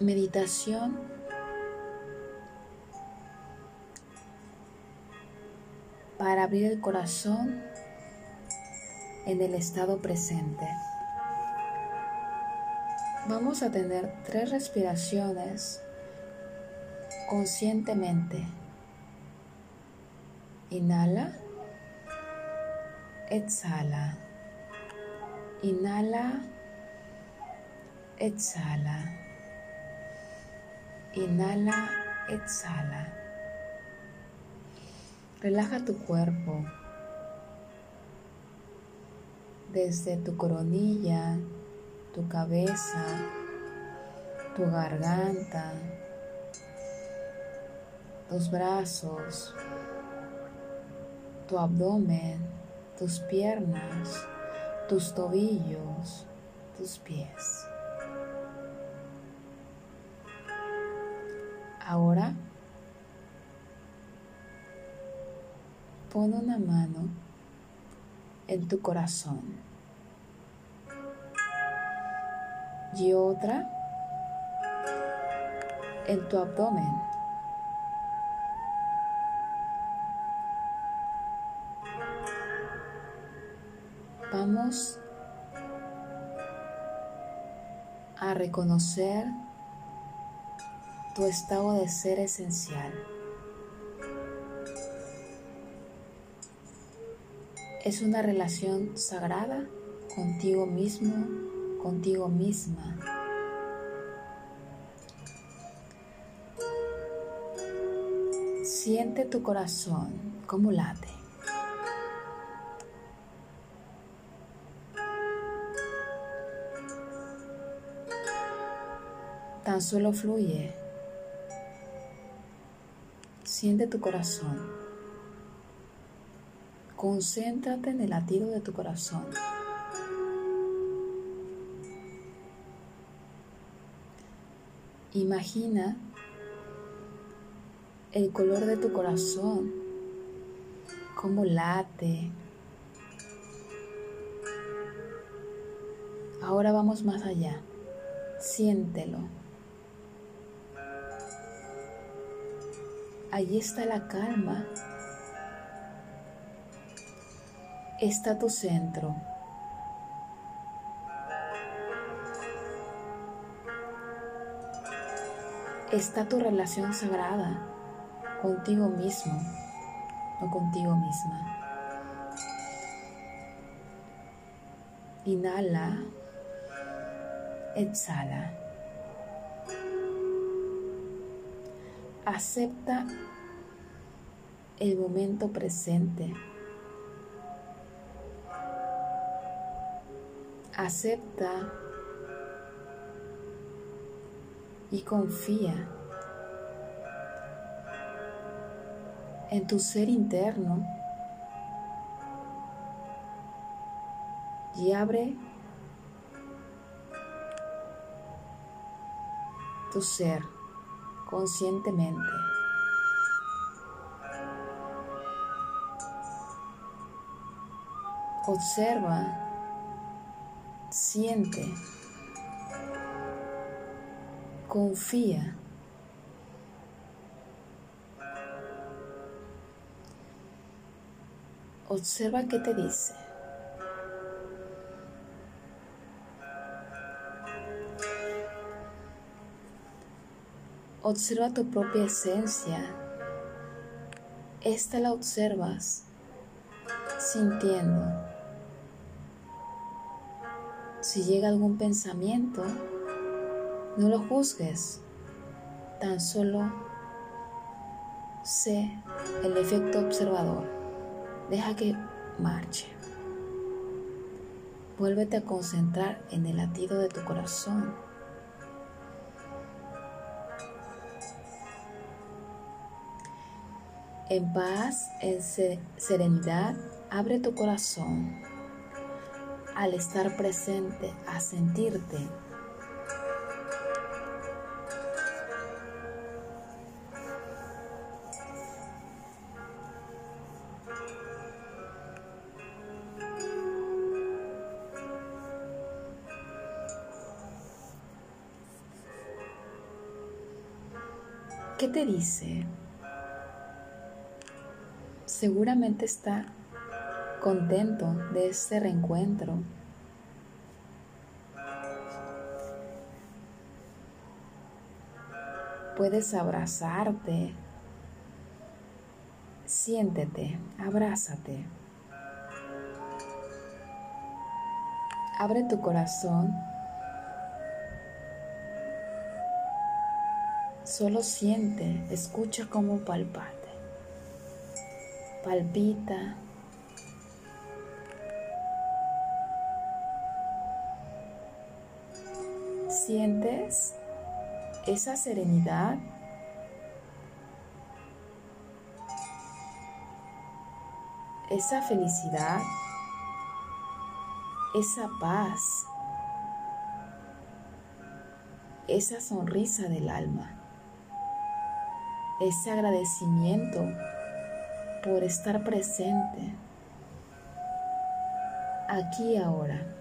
meditación para abrir el corazón en el estado presente. Vamos a tener tres respiraciones conscientemente. Inhala, exhala. Inhala, exhala. Inhala, exhala. Relaja tu cuerpo desde tu coronilla, tu cabeza, tu garganta, tus brazos, tu abdomen, tus piernas, tus tobillos, tus pies. Ahora pon una mano en tu corazón y otra en tu abdomen. Vamos a reconocer tu estado de ser esencial. Es una relación sagrada contigo mismo, contigo misma. Siente tu corazón como late. Tan solo fluye. Siente tu corazón. Concéntrate en el latido de tu corazón. Imagina el color de tu corazón, cómo late. Ahora vamos más allá. Siéntelo. Allí está la calma. Está tu centro. Está tu relación sagrada contigo mismo o contigo misma. Inhala, exhala. Acepta el momento presente. Acepta y confía en tu ser interno y abre tu ser conscientemente. Observa, siente, confía. Observa qué te dice. Observa tu propia esencia. Esta la observas sintiendo. Si llega algún pensamiento, no lo juzgues. Tan solo sé el efecto observador. Deja que marche. Vuélvete a concentrar en el latido de tu corazón. En paz, en serenidad, abre tu corazón al estar presente, a sentirte. ¿Qué te dice? Seguramente está contento de este reencuentro. Puedes abrazarte. Siéntete, abrázate. Abre tu corazón. Solo siente, escucha cómo palpate. Palpita. ¿Sientes esa serenidad? Esa felicidad esa paz, esa sonrisa del alma, ese agradecimiento por estar presente aquí ahora.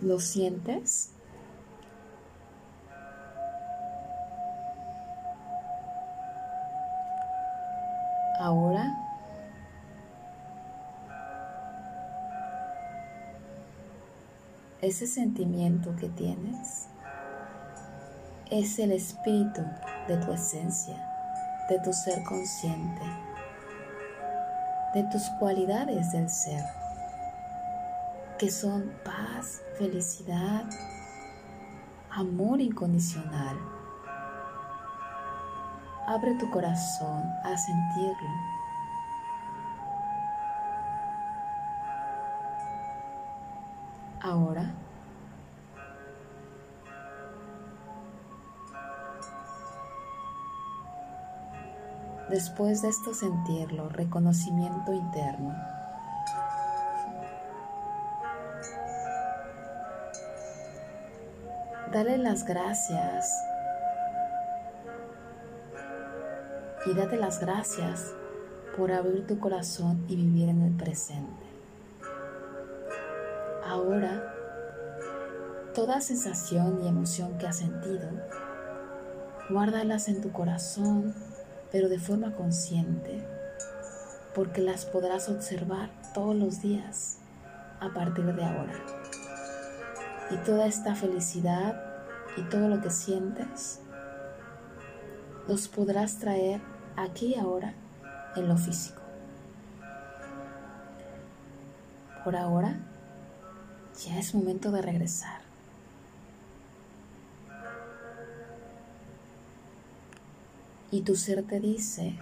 ¿Lo sientes? Ahora ese sentimiento que tienes es el espíritu de tu esencia, de tu ser consciente, de tus cualidades del ser, que son paz, felicidad, amor incondicional Abre tu corazón a sentirlo. Ahora, después de esto sentirlo, reconocimiento interno. Dale las gracias y date las gracias por abrir tu corazón y vivir en el presente. Ahora, toda sensación y emoción que has sentido, guárdalas en tu corazón, pero de forma consciente, porque las podrás observar todos los días a partir de ahora. Y toda esta felicidad y todo lo que sientes, los podrás traer aquí y ahora en lo físico. Por ahora, ya es momento de regresar. Y tu ser te dice,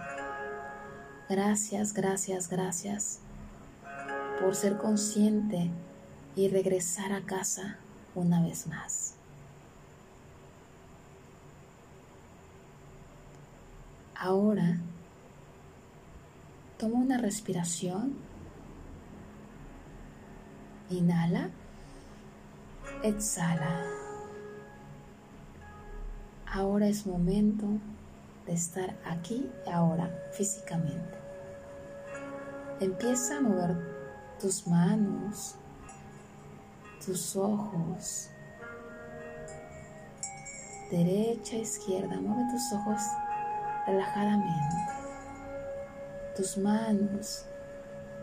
gracias, gracias, gracias por ser consciente y regresar a casa una vez más. Ahora, toma una respiración. Inhala. Exhala. Ahora es momento de estar aquí y ahora físicamente. Empieza a mover tus manos, tus ojos, derecha, izquierda. Mueve tus ojos relajadamente. Tus manos,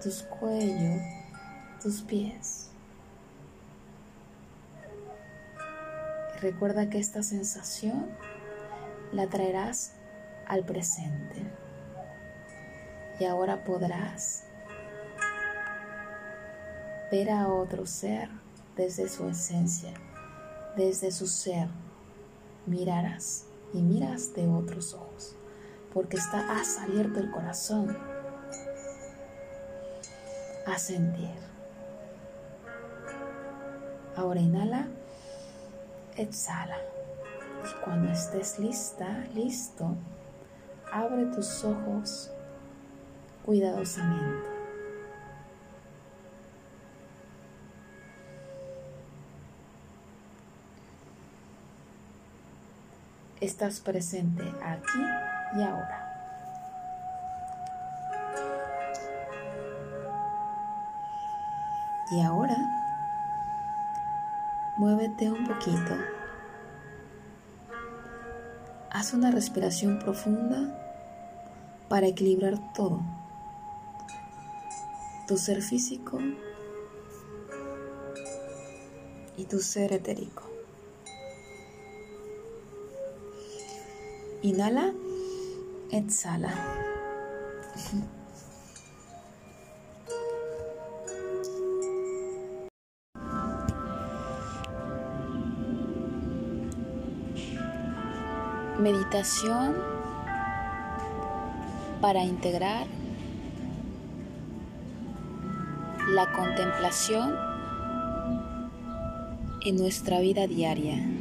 tus cuellos, tus pies. Y recuerda que esta sensación la traerás al presente. Y ahora podrás ver a otro ser desde su esencia, desde su ser. Mirarás y miras de otros ojos porque está, has abierto el corazón a sentir. Ahora inhala, exhala. Y cuando estés lista, listo, abre tus ojos cuidadosamente. Estás presente aquí y ahora. Y ahora Muévete un poquito. Haz una respiración profunda para equilibrar todo. Tu ser físico y tu ser etérico. Inhala, exhala. Meditación para integrar la contemplación en nuestra vida diaria.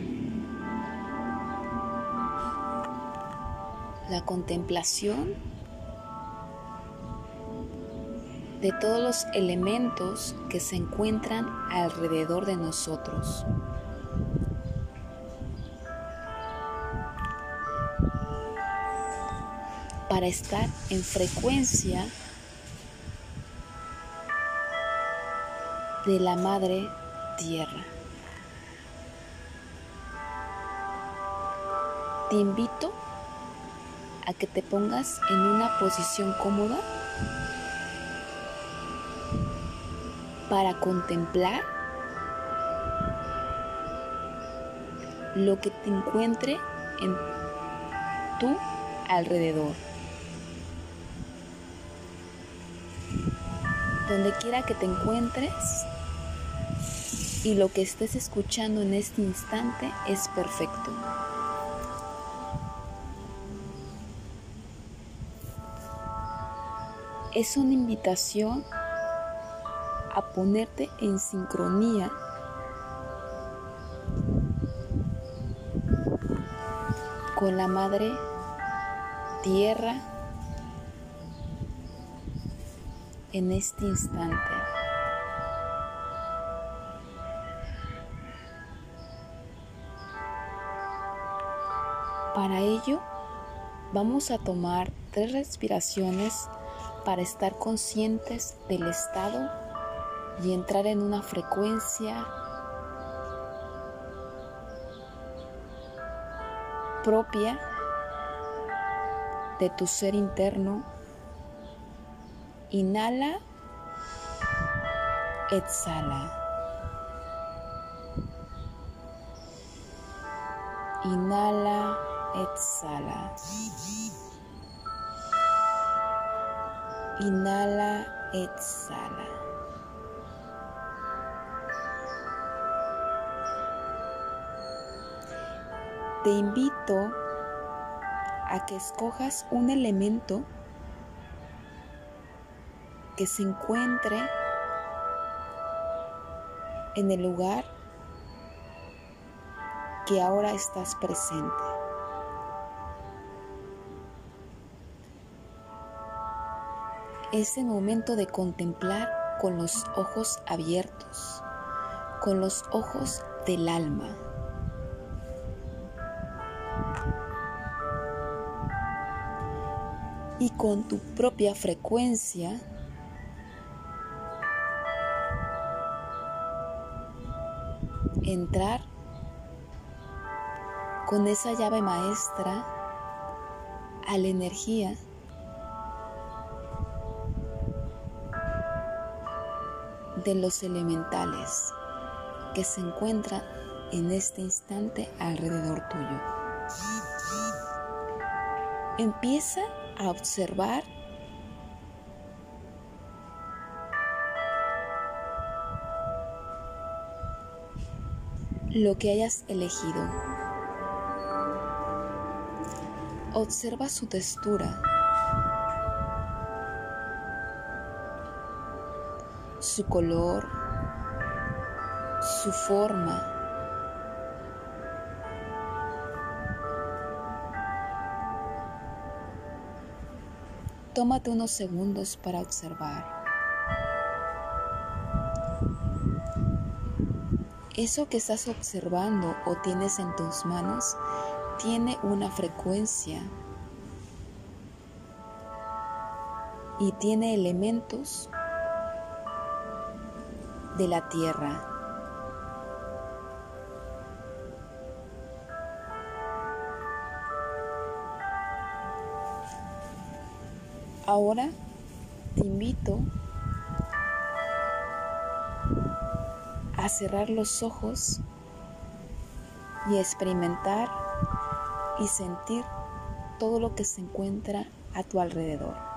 La contemplación de todos los elementos que se encuentran alrededor de nosotros. para estar en frecuencia de la madre tierra. Te invito a que te pongas en una posición cómoda para contemplar lo que te encuentre en tu alrededor. donde quiera que te encuentres y lo que estés escuchando en este instante es perfecto. Es una invitación a ponerte en sincronía con la madre tierra en este instante. Para ello, vamos a tomar tres respiraciones para estar conscientes del estado y entrar en una frecuencia propia de tu ser interno Inhala, exhala. Inhala, exhala. Inhala, exhala. Te invito a que escojas un elemento que se encuentre en el lugar que ahora estás presente. Es el momento de contemplar con los ojos abiertos, con los ojos del alma. Y con tu propia frecuencia entrar con esa llave maestra a la energía de los elementales que se encuentran en este instante alrededor tuyo. Empieza a observar lo que hayas elegido. Observa su textura, su color, su forma. Tómate unos segundos para observar. Eso que estás observando o tienes en tus manos tiene una frecuencia y tiene elementos de la tierra. Ahora te invito a cerrar los ojos y a experimentar y sentir todo lo que se encuentra a tu alrededor.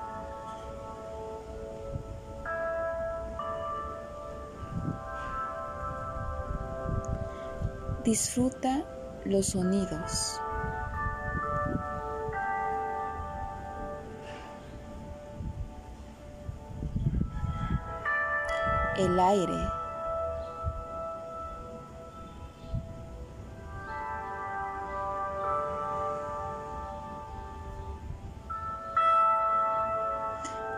Disfruta los sonidos. El aire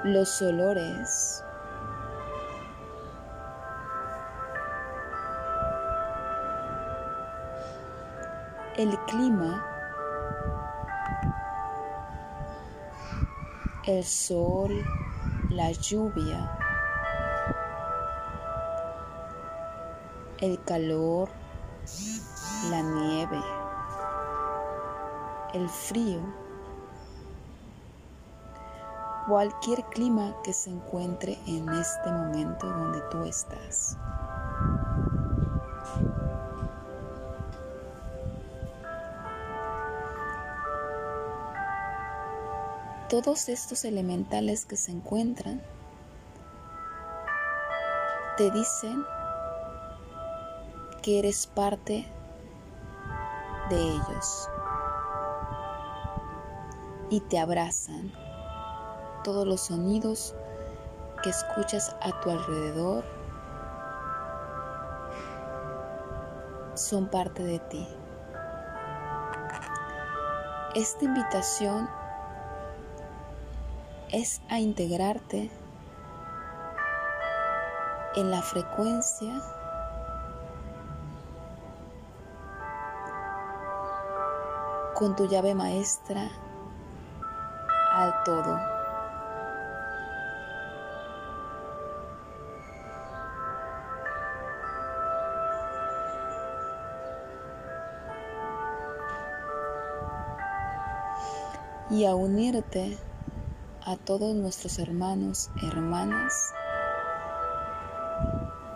los olores. El clima, el sol, la lluvia, el calor, la nieve, el frío cualquier clima que se encuentre en este momento donde tú estás. Todos estos elementales que se encuentran te dicen que eres parte de ellos y te abrazan todos los sonidos que escuchas a tu alrededor son parte de ti. Esta invitación es a integrarte en la frecuencia con tu llave maestra al todo. y a unirte a todos nuestros hermanos, hermanas,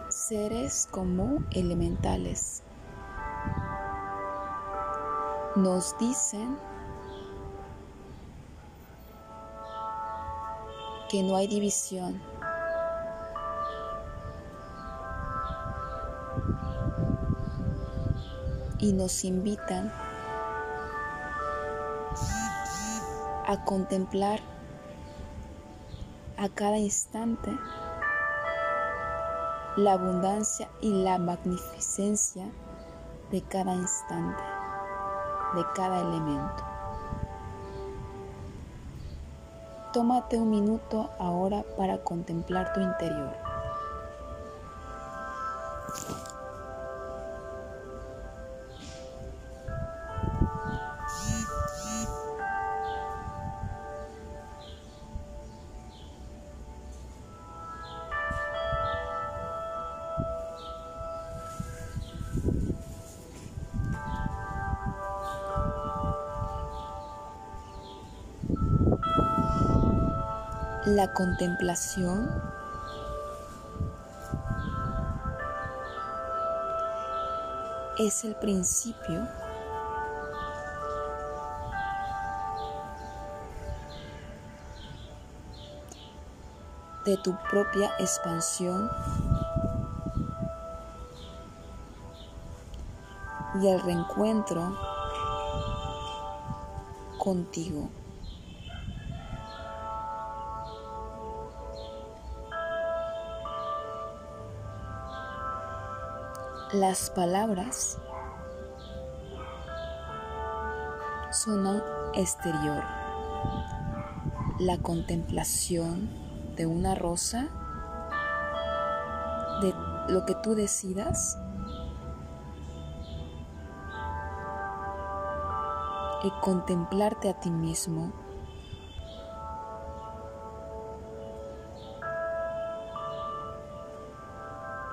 seres como elementales. Nos dicen que no hay división. Y nos invitan a contemplar a cada instante la abundancia y la magnificencia de cada instante, de cada elemento. Tómate un minuto ahora para contemplar tu interior. La contemplación. Es el principio. De tu propia expansión. Y el reencuentro contigo. Las palabras son exterior. La contemplación de una rosa, de lo que tú decidas, y contemplarte a ti mismo.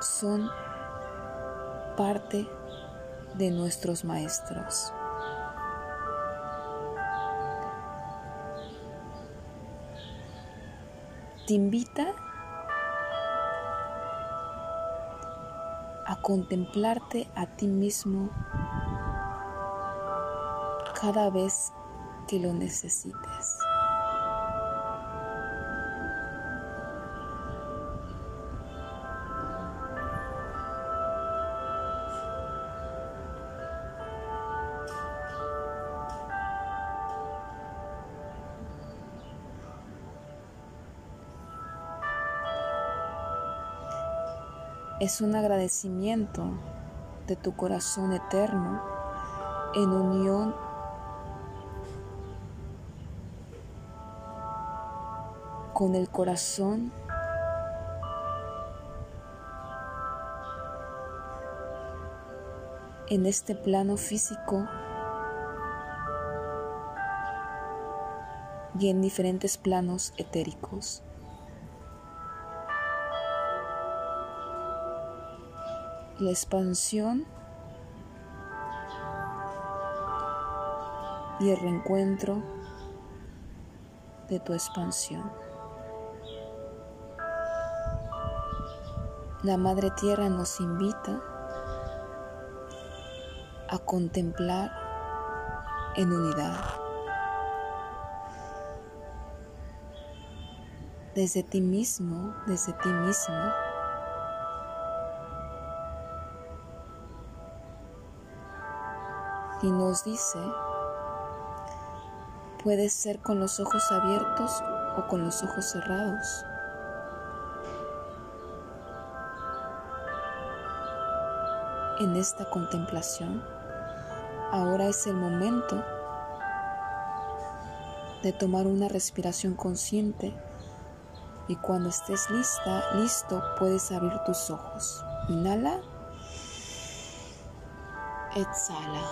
Son parte de nuestros maestros. te invita a contemplarte a ti mismo cada vez que lo necesites. Es un agradecimiento de tu corazón eterno en unión con el corazón en este plano físico y en diferentes planos etéricos. La expansión y el reencuentro de tu expansión. La Madre Tierra nos invita a contemplar en unidad. Desde ti mismo, desde ti mismo y nos dice, puede ser con los ojos abiertos o con los ojos cerrados. En esta contemplación, ahora es el momento de tomar una respiración consciente y cuando estés lista, listo, puedes abrir tus ojos. Inhala. Exhala.